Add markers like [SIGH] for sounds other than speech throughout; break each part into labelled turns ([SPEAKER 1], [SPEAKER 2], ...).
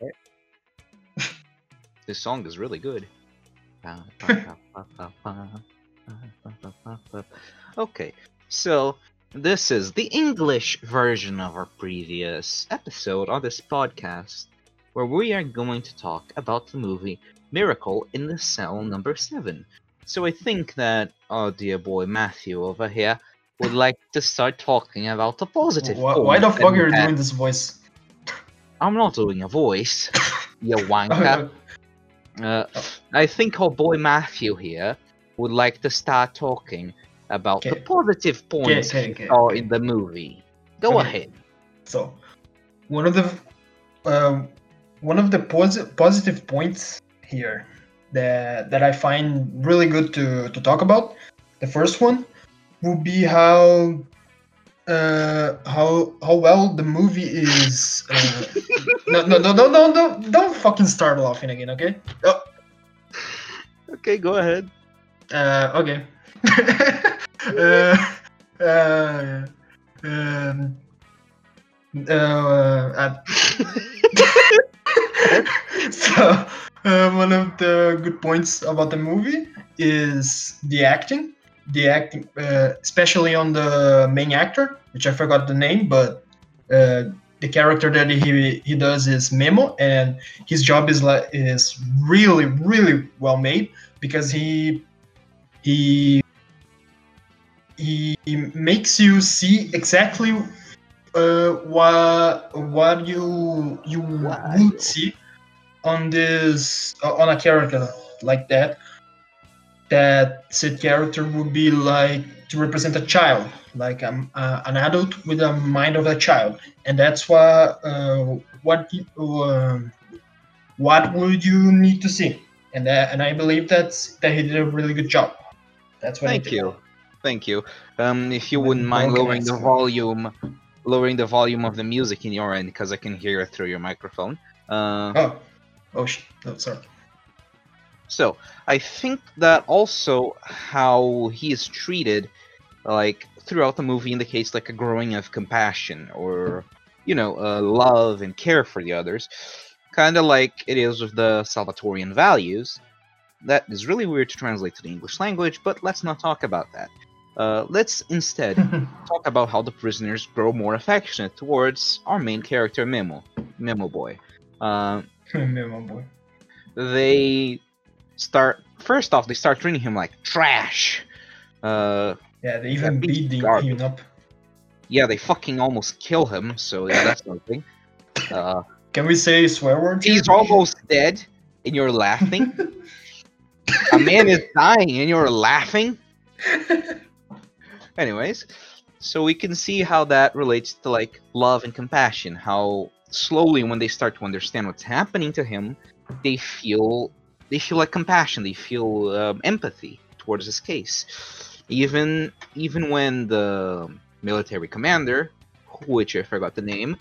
[SPEAKER 1] [LAUGHS] This song is really good. okay, so this is the English version of our previous episode on this podcast, where we are going to talk about the movie Miracle in the Cell number 7. So I think that our dear boy Matthew over here would like to start talking about the positive.
[SPEAKER 2] Why, why the fuck are you doing this voice?
[SPEAKER 1] I'm not doing a voice, you [LAUGHS] wanker. Uh, I think our boy Matthew here would like to start talking about the positive points
[SPEAKER 2] okay,
[SPEAKER 1] he
[SPEAKER 2] okay, okay.
[SPEAKER 1] in the movie. Go
[SPEAKER 2] Okay.
[SPEAKER 1] ahead.
[SPEAKER 2] So, one of the um, one of the posi- positive points here that that I find really good to to talk about. The first one would be how uh, how how well the movie is. Uh, no, no, no, no, no, no! Don't fucking start laughing again, okay? Oh,
[SPEAKER 1] Okay, go ahead.
[SPEAKER 2] uh, okay. [LAUGHS] uh, uh, um, uh, uh, [LAUGHS] so uh, one of the good points about the movie is the acting the acting uh, especially on the main actor which i forgot the name but uh, the character that he he does is memo and his job is like is really really well made because he he he makes you see exactly uh, what what you you
[SPEAKER 1] Wow.
[SPEAKER 2] would see on this on a character like that that said character would be like to represent a child like um, uh, an adult with a mind of a child. And that's what uh, what um, what would you need to see. And that, and I believe that's that he did a really good job. That's what
[SPEAKER 1] Thank you. Thank you. Um, if you wouldn't mind
[SPEAKER 2] I
[SPEAKER 1] lowering the volume, lowering the volume of the music in your end, because I can hear it through your microphone. Uh,
[SPEAKER 2] oh. Oh shit oh sorry
[SPEAKER 1] So I think that also how he is treated, like throughout the movie, indicates like a growing of compassion or you know uh, love and care for the others, kind of like it is with the Salvatorian values. That is really weird to translate to the English language, but let's not talk about that. Uh, let's instead [LAUGHS] talk about how the prisoners grow more affectionate towards our main character, Memo, Memo Boy. Uh, [LAUGHS]
[SPEAKER 2] Memo boy
[SPEAKER 1] they start first off they start treating him like trash. Uh
[SPEAKER 2] yeah they even beat the, him up.
[SPEAKER 1] Yeah they fucking almost kill him so yeah that's something uh
[SPEAKER 2] can we say swear words
[SPEAKER 1] he's almost dead and you're laughing? [LAUGHS] A man is dying and you're laughing? [LAUGHS] Anyways so we can see how that relates to like love and compassion how slowly when they start to understand what's happening to him they feel they feel like compassion. They feel um, empathy towards this case. Even even when the military commander which i forgot the name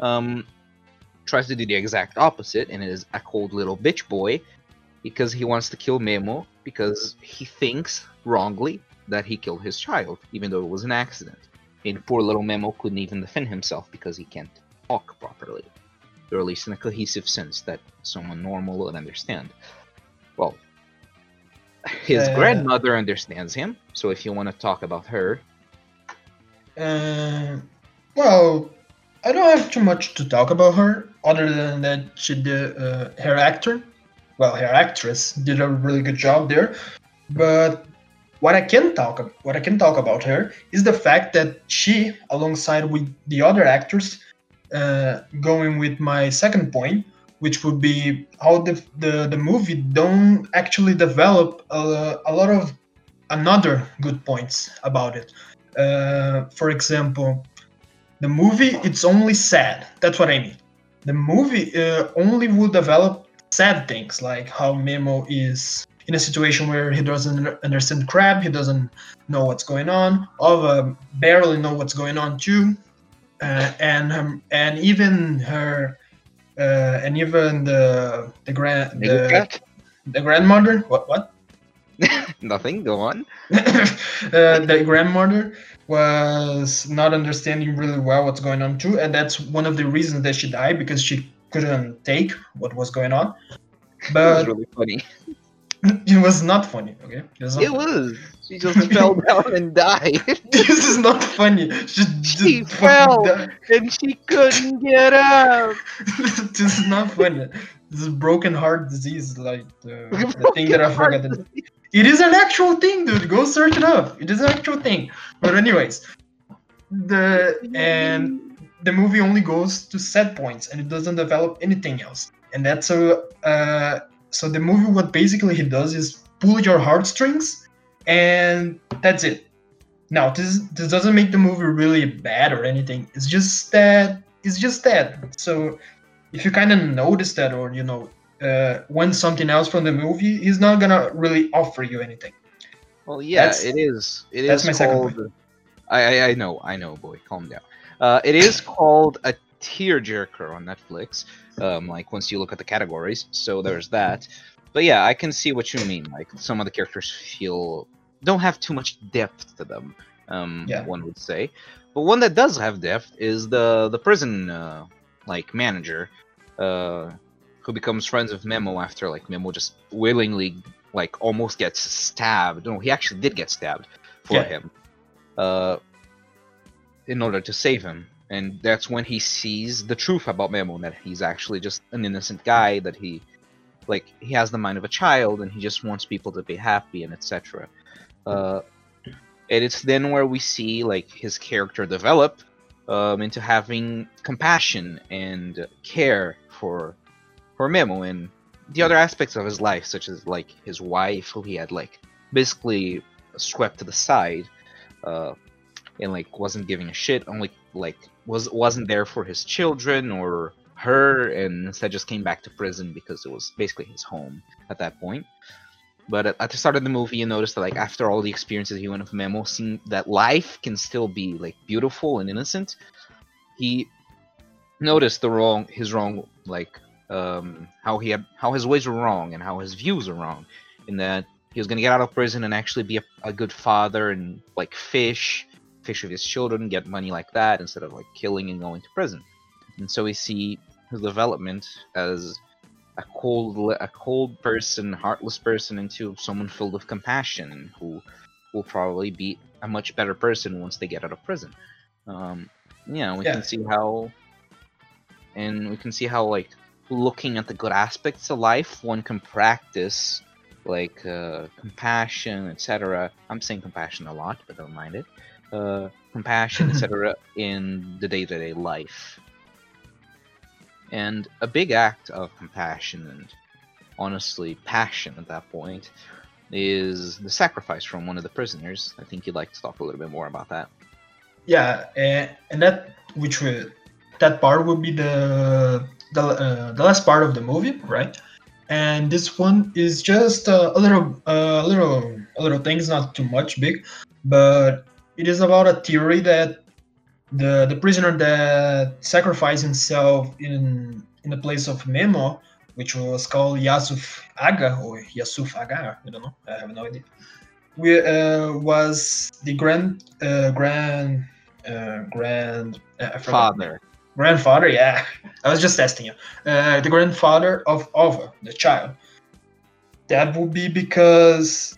[SPEAKER 1] um tries to do the exact opposite and is a cold little bitch boy because he wants to kill Memo because he thinks wrongly that he killed his child, even though it was an accident. And poor little Memo couldn't even defend himself because he can't talk properly, or at least in a cohesive sense that someone normal would understand. Well, his
[SPEAKER 2] Uh,
[SPEAKER 1] grandmother understands him, so if you want to talk about her,
[SPEAKER 2] Uh, well, I don't have too much to talk about her, other than that she did uh, her actor, well, her actress did a really good job there. But what I can talk what I can talk about her is the fact that she, alongside with the other actors, uh, going with my second point, which would be how the the, the movie don't actually develop a, a lot of another good points about it. Uh, for example, the movie it's only sad. That's what I mean. The movie uh, only will develop sad things like how Memo is in a situation where he doesn't understand crab, he doesn't know what's going on, Ova barely know what's going on too, uh, and um, and even her, uh, and even the the grand the, the grandmother. What what? [LAUGHS]
[SPEAKER 1] nothing. Go on. [LAUGHS]
[SPEAKER 2] uh, the grandmother was not understanding really well what's going on too, and that's one of the reasons that she died because she couldn't take what was going on. [LAUGHS]
[SPEAKER 1] it was
[SPEAKER 2] But
[SPEAKER 1] really funny. [LAUGHS]
[SPEAKER 2] it was not funny. Okay, it was.
[SPEAKER 1] It was. She [LAUGHS] just fell down and died, [LAUGHS]
[SPEAKER 2] this is not funny. She,
[SPEAKER 1] She
[SPEAKER 2] just
[SPEAKER 1] fell.
[SPEAKER 2] fucking
[SPEAKER 1] and she couldn't get up.
[SPEAKER 2] died. this is not funny. This is broken heart disease, like the, the thing that I forgot. It is an actual thing, dude. Go search it up. It is an actual thing. But anyways, the and the movie only goes to set points and it doesn't develop anything else. And that's a uh, so the movie what basically he does is pull your heartstrings and that's it. Now this this doesn't make the movie really bad or anything. It's just that it's just that. So if you kind of notice that or you know uh, want something else from the movie, he's not gonna really offer you anything.
[SPEAKER 1] Well, yeah,
[SPEAKER 2] That's-
[SPEAKER 1] it is. It is
[SPEAKER 2] that's my second
[SPEAKER 1] called. I, I I know, I know, boy. Calm down. Uh, it is called a tearjerker on Netflix. Um, like once you look at the categories, so there's that. But yeah, I can see what you mean. Like some of the characters feel don't have too much depth to them. Um,
[SPEAKER 2] Yeah.
[SPEAKER 1] one would say. But one that does have depth is the the prison uh, like manager, uh, who becomes friends with Memo after like Memo just willingly like almost gets stabbed. No, he actually did get stabbed for
[SPEAKER 2] Yeah.
[SPEAKER 1] him. Uh, in order to save him. And that's when he sees the truth about Memo that he's actually just an innocent guy that he like he has the mind of a child and he just wants people to be happy and etc. Uh and it's then where we see like his character develop um, into having compassion and care for for Memo and the other aspects of his life, such as like his wife, who he had like basically swept to the side, uh, and like wasn't giving a shit, only like was wasn't there for his children or her, and instead just came back to prison because it was basically his home at that point. But at, at the start of the movie, you notice that like after all the experiences he went with Memo, seeing that life can still be like beautiful and innocent, he noticed the wrong his wrong like um how he had how his ways were wrong and how his views are wrong in that he was going to get out of prison and actually be a, a good father and like fish fish with his children get money like that instead of like killing and going to prison. And so we see his development as a cold a cold person heartless person into someone filled with compassion who will probably be a much better person once they get out of prison. Um yeah we
[SPEAKER 2] Yeah.
[SPEAKER 1] can see how and we can see how like looking at the good aspects of life one can practice like uh, compassion etc i'm saying compassion a lot but don't mind it uh, compassion etc [LAUGHS] in the day-to-day life and a big act of compassion and honestly passion at that point is the sacrifice from one of the prisoners i think you'd like to talk a little bit more about that
[SPEAKER 2] Yeah, and, and that which will that part would be the the uh, the last part of the movie, right? And this one is just uh, a little uh, a little a little thing. things, not too much big, but it is about a theory that the the prisoner that sacrificed himself in in the place of Memo, which was called Yasuf Aga or Yasuf Aga, I don't know, I have no idea. We uh, was the grand uh, grand uh, grand uh,
[SPEAKER 1] father.
[SPEAKER 2] Grandfather yeah. [LAUGHS] I was just testing you. Uh, the grandfather of ova the child. That would be because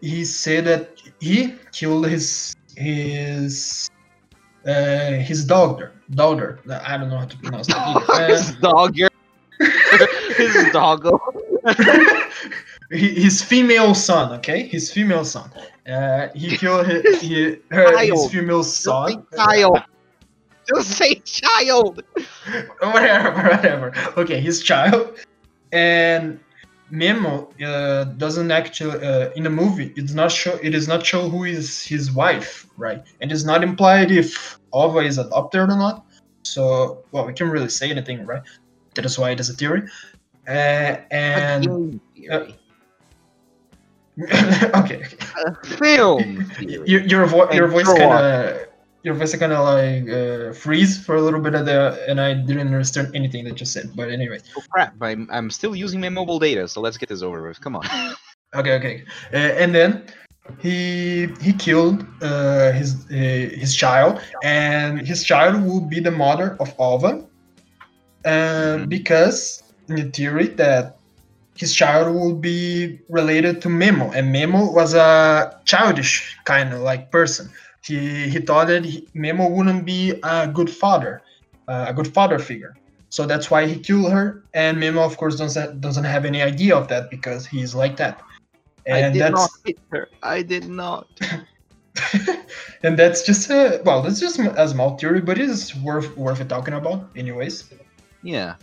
[SPEAKER 2] he said that he killed his his uh, his daughter. Daughter. I don't know how to pronounce that either. [LAUGHS]
[SPEAKER 1] his dogger. [LAUGHS] His doggo.
[SPEAKER 2] Uh, his female son okay? His female son. Uh, he [LAUGHS] killed his, he, her, his female son.
[SPEAKER 1] child. Just say child.
[SPEAKER 2] Whatever, whatever. Okay, his child, and Memo uh, doesn't actually uh, in the movie. It's not show. It is not show who is his wife, right? And it's not implied if Ova is adopted or not. So, well, we can't really say anything, right? That is why it is a theory. Uh, and
[SPEAKER 1] Film theory.
[SPEAKER 2] okay, [LAUGHS] okay.
[SPEAKER 1] A film [LAUGHS] theory.
[SPEAKER 2] your your, vo- your voice kind of your voice kind of like uh, freeze for a little bit of the, and I didn't understand anything that you said. But anyway,
[SPEAKER 1] Oh crap! I'm, I'm still using my mobile data, so let's get this over with. Come on. [LAUGHS]
[SPEAKER 2] okay, okay, uh, and then he he killed uh, his uh, his child, and his child will be the mother of Alva, um,
[SPEAKER 1] Mhm.
[SPEAKER 2] because in the theory that his child would be related to Memo, and Memo was a childish kind of like person. He he thought that he, Memo wouldn't be a good father, uh, a good father figure. So that's why he killed her. And Memo, of course, doesn't doesn't have any idea of that because he's like that.
[SPEAKER 1] I
[SPEAKER 2] And
[SPEAKER 1] did
[SPEAKER 2] that's
[SPEAKER 1] not hit her. I did not. [LAUGHS]
[SPEAKER 2] and that's just a well, that's just a small theory, but it is worth worth talking about, anyways.
[SPEAKER 1] Yeah.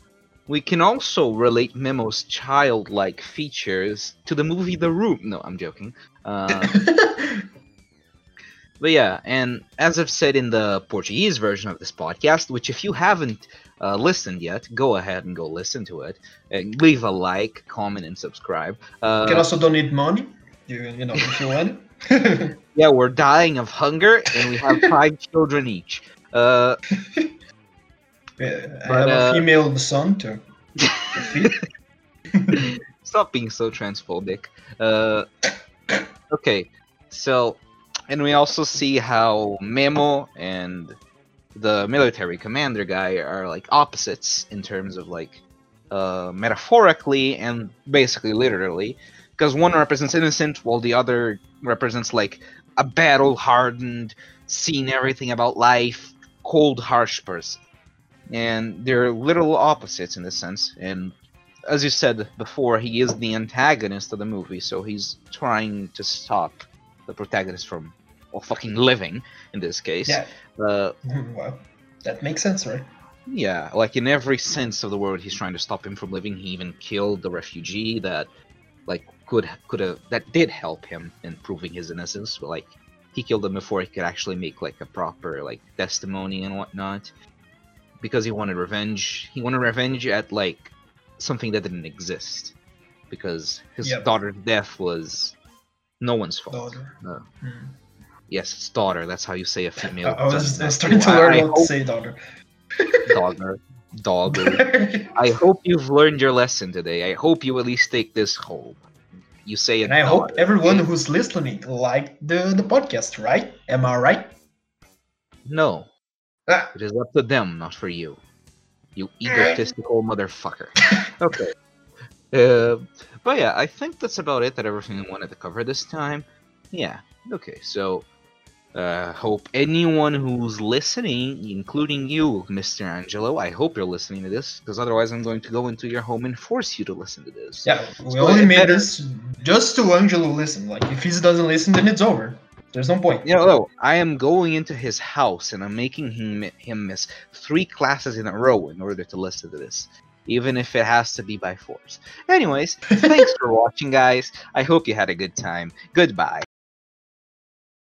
[SPEAKER 1] We can also relate Memo's childlike features to the movie The Room. No, I'm joking. Uh, [LAUGHS] but yeah, and as I've said in the Portuguese version of this podcast, which if you haven't uh, listened yet, go ahead and go listen to it. And leave a like, comment, and subscribe. Uh,
[SPEAKER 2] you can also donate money, you, you know, if you want. [LAUGHS]
[SPEAKER 1] yeah, we're dying of hunger, and we have [LAUGHS] five children each. Uh,
[SPEAKER 2] Yeah, I
[SPEAKER 1] But,
[SPEAKER 2] have
[SPEAKER 1] uh,
[SPEAKER 2] a female son to, to. [LAUGHS]
[SPEAKER 1] Stop being so transphobic. Uh, okay, so, and we also see how Memo and the military commander guy are like opposites in terms of like uh, metaphorically and basically literally, because one represents innocent while the other represents like a battle hardened, seen everything about life, cold, harsh person. And they're literal opposites in this sense, and as you said before, he is the antagonist of the movie, so he's trying to stop the protagonist from, well, fucking living in this case.
[SPEAKER 2] Yeah.
[SPEAKER 1] Uh, [LAUGHS]
[SPEAKER 2] well, that makes sense, right?
[SPEAKER 1] yeah, like in every sense of the word, he's trying to stop him from living. He even killed the refugee that, like, could could have that did help him in proving his innocence. But, like, he killed him before he could actually make like a proper like testimony and whatnot, because he wanted revenge. He wanted revenge at like something that didn't exist, because his
[SPEAKER 2] Yep.
[SPEAKER 1] daughter's death was no one's fault.
[SPEAKER 2] Daughter.
[SPEAKER 1] No.
[SPEAKER 2] Hmm.
[SPEAKER 1] Yes, it's daughter. That's how you say a female. [LAUGHS]
[SPEAKER 2] I was, I was starting to learn
[SPEAKER 1] I
[SPEAKER 2] what to
[SPEAKER 1] hope
[SPEAKER 2] say, daughter.
[SPEAKER 1] Dogger. [LAUGHS] Dogger. [LAUGHS] I hope you've learned your lesson today. I hope you at least take this home. You say it.
[SPEAKER 2] and I hope everyone who's listening liked the, the podcast, right? Am I right?
[SPEAKER 1] No,
[SPEAKER 2] Ah,
[SPEAKER 1] it is up to them, not for you. You egotistical motherfucker. Okay. Uh, but yeah, I think that's about it. That everything I wanted to cover this time. Yeah. Okay. So, uh, hope anyone who's listening, including you, Mr. Angelo, I hope you're listening to this, because otherwise I'm going to go into your home and force you to listen to this.
[SPEAKER 2] yeah, we
[SPEAKER 1] So
[SPEAKER 2] only made
[SPEAKER 1] better-
[SPEAKER 2] this just to Angelo listen. Like, if he doesn't listen, then it's over. There's no point.
[SPEAKER 1] You know, I am going into his house and I'm making him him miss three classes in a row in order to listen to this, even if it has to be by force. Anyways, thanks for [LAUGHS] watching, guys. I hope you had a good time. Goodbye.